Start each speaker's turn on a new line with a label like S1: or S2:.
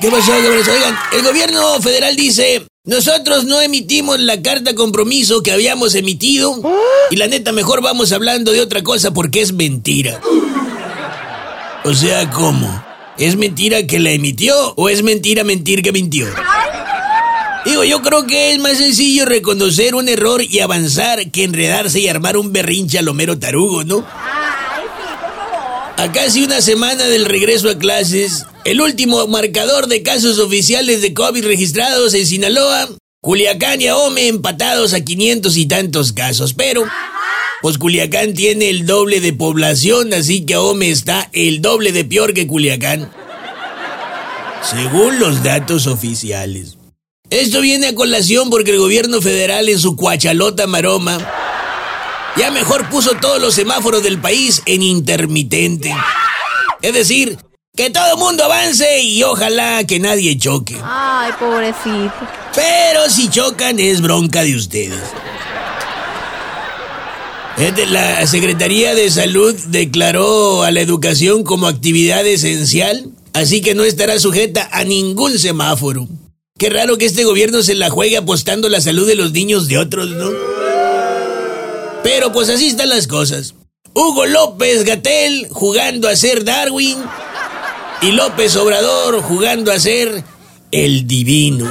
S1: ¿Qué pasó? ¿Qué? Oigan, el gobierno federal dice, nosotros no emitimos la carta compromiso que habíamos emitido y la neta mejor vamos hablando de otra cosa porque es mentira. O sea, ¿cómo? ¿Es mentira que la emitió o es mentira mentir que mintió? Digo, yo creo que es más sencillo reconocer un error y avanzar que enredarse y armar un berrinche a lo mero tarugo, ¿no? A casi una semana del regreso a clases, el último marcador de casos oficiales de COVID registrados en Sinaloa, Culiacán y Ahome empatados a 500 y tantos casos, pero pues Culiacán tiene el doble de población, así que Ahome está el doble de peor que Culiacán. Según los datos oficiales. Esto viene a colación porque el gobierno federal en su cuachalota maroma ya mejor puso todos los semáforos del país en intermitente. Es decir, que todo el mundo avance y ojalá que nadie choque.
S2: Ay, pobrecito.
S1: Pero si chocan es bronca de ustedes. La Secretaría de Salud declaró a la educación como actividad esencial, así que no estará sujeta a ningún semáforo. Qué raro que este gobierno se la juegue apostando la salud de los niños de otros, ¿no? Pero pues así están las cosas. Hugo López Gatel jugando a ser Darwin y López Obrador jugando a ser el divino.